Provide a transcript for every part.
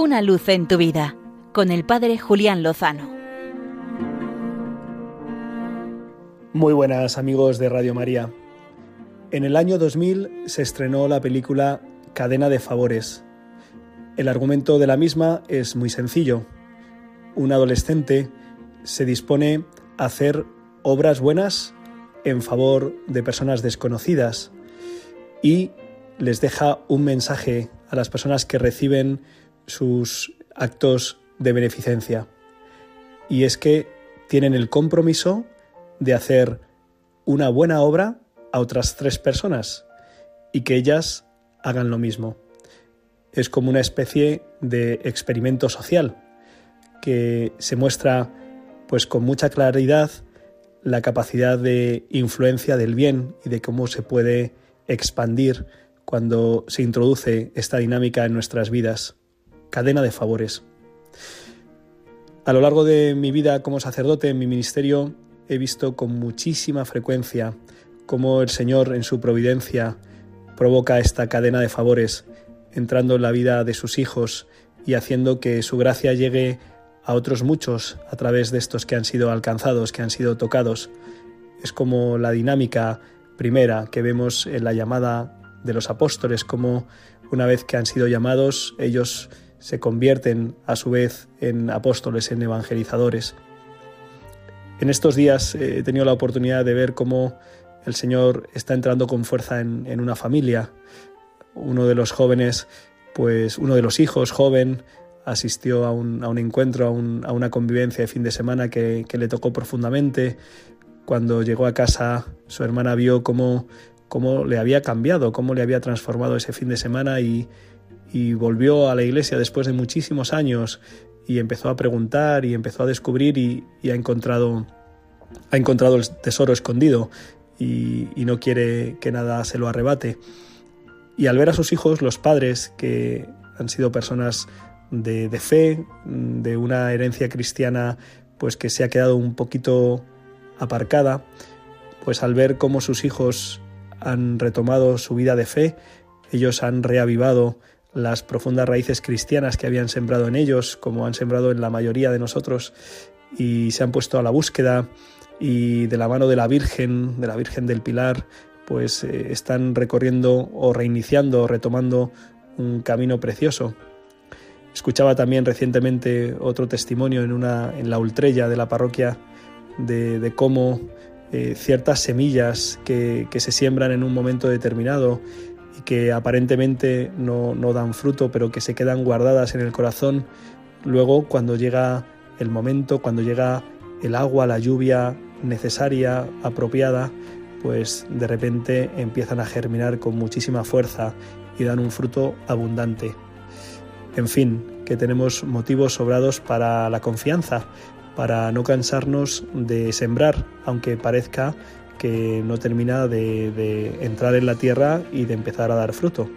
Una luz en tu vida con el Padre Julián Lozano. Muy buenas amigos de Radio María. En el año 2000 se estrenó la película Cadena de Favores. El argumento de la misma es muy sencillo. Un adolescente se dispone a hacer obras buenas en favor de personas desconocidas y les deja un mensaje a las personas que reciben sus actos de beneficencia. Y es que tienen el compromiso de hacer una buena obra a otras tres personas y que ellas hagan lo mismo. Es como una especie de experimento social que se muestra pues con mucha claridad la capacidad de influencia del bien y de cómo se puede expandir cuando se introduce esta dinámica en nuestras vidas. Cadena de favores. A lo largo de mi vida como sacerdote en mi ministerio he visto con muchísima frecuencia cómo el Señor en su providencia provoca esta cadena de favores entrando en la vida de sus hijos y haciendo que su gracia llegue a otros muchos a través de estos que han sido alcanzados, que han sido tocados. Es como la dinámica primera que vemos en la llamada de los apóstoles, como una vez que han sido llamados, ellos se convierten a su vez en apóstoles, en evangelizadores. En estos días eh, he tenido la oportunidad de ver cómo el Señor está entrando con fuerza en, una familia. Uno de los jóvenes, pues uno de los hijos joven, asistió a un, encuentro, a, una convivencia de fin de semana que, que le tocó profundamente. Cuando llegó a casa, su hermana vio cómo cómo le había cambiado, cómo le había transformado ese fin de semana y, volvió a la iglesia después de muchísimos años y empezó a preguntar y empezó a descubrir y, ha, encontrado, ha encontrado el tesoro escondido y, no quiere que nada se lo arrebate. Y al ver a sus hijos, los padres, que han sido personas de, de fe, de una herencia cristiana, pues que se ha quedado un poquito aparcada, pues al ver cómo sus hijos han retomado su vida de fe, ellos han reavivado las profundas raíces cristianas que habían sembrado en ellos, como han sembrado en la mayoría de nosotros, y se han puesto a la búsqueda y de la mano de la Virgen, de la Virgen del Pilar, pues eh, están recorriendo o reiniciando o retomando un camino precioso. Escuchaba también recientemente otro testimonio en, una, en la Ultrella de la parroquia de, de cómo eh, ciertas semillas que, se siembran en un momento determinado que aparentemente no, dan fruto, pero que se quedan guardadas en el corazón, luego cuando llega el momento, cuando llega el agua, la lluvia necesaria, apropiada, pues de repente empiezan a germinar con muchísima fuerza y dan un fruto abundante. En fin, que tenemos motivos sobrados para la confianza, para no cansarnos de sembrar, aunque parezca que no termina de, entrar en la tierra y de empezar a dar fruto.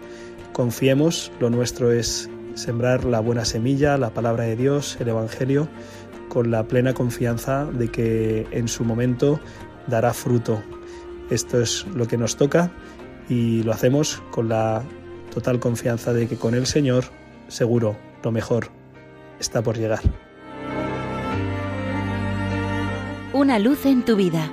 Confiemos, lo nuestro es sembrar la buena semilla, la palabra de Dios, el Evangelio, con la plena confianza de que en su momento dará fruto. Esto es lo que nos toca y lo hacemos con la total confianza de que con el Señor seguro lo mejor está por llegar. Una luz en tu vida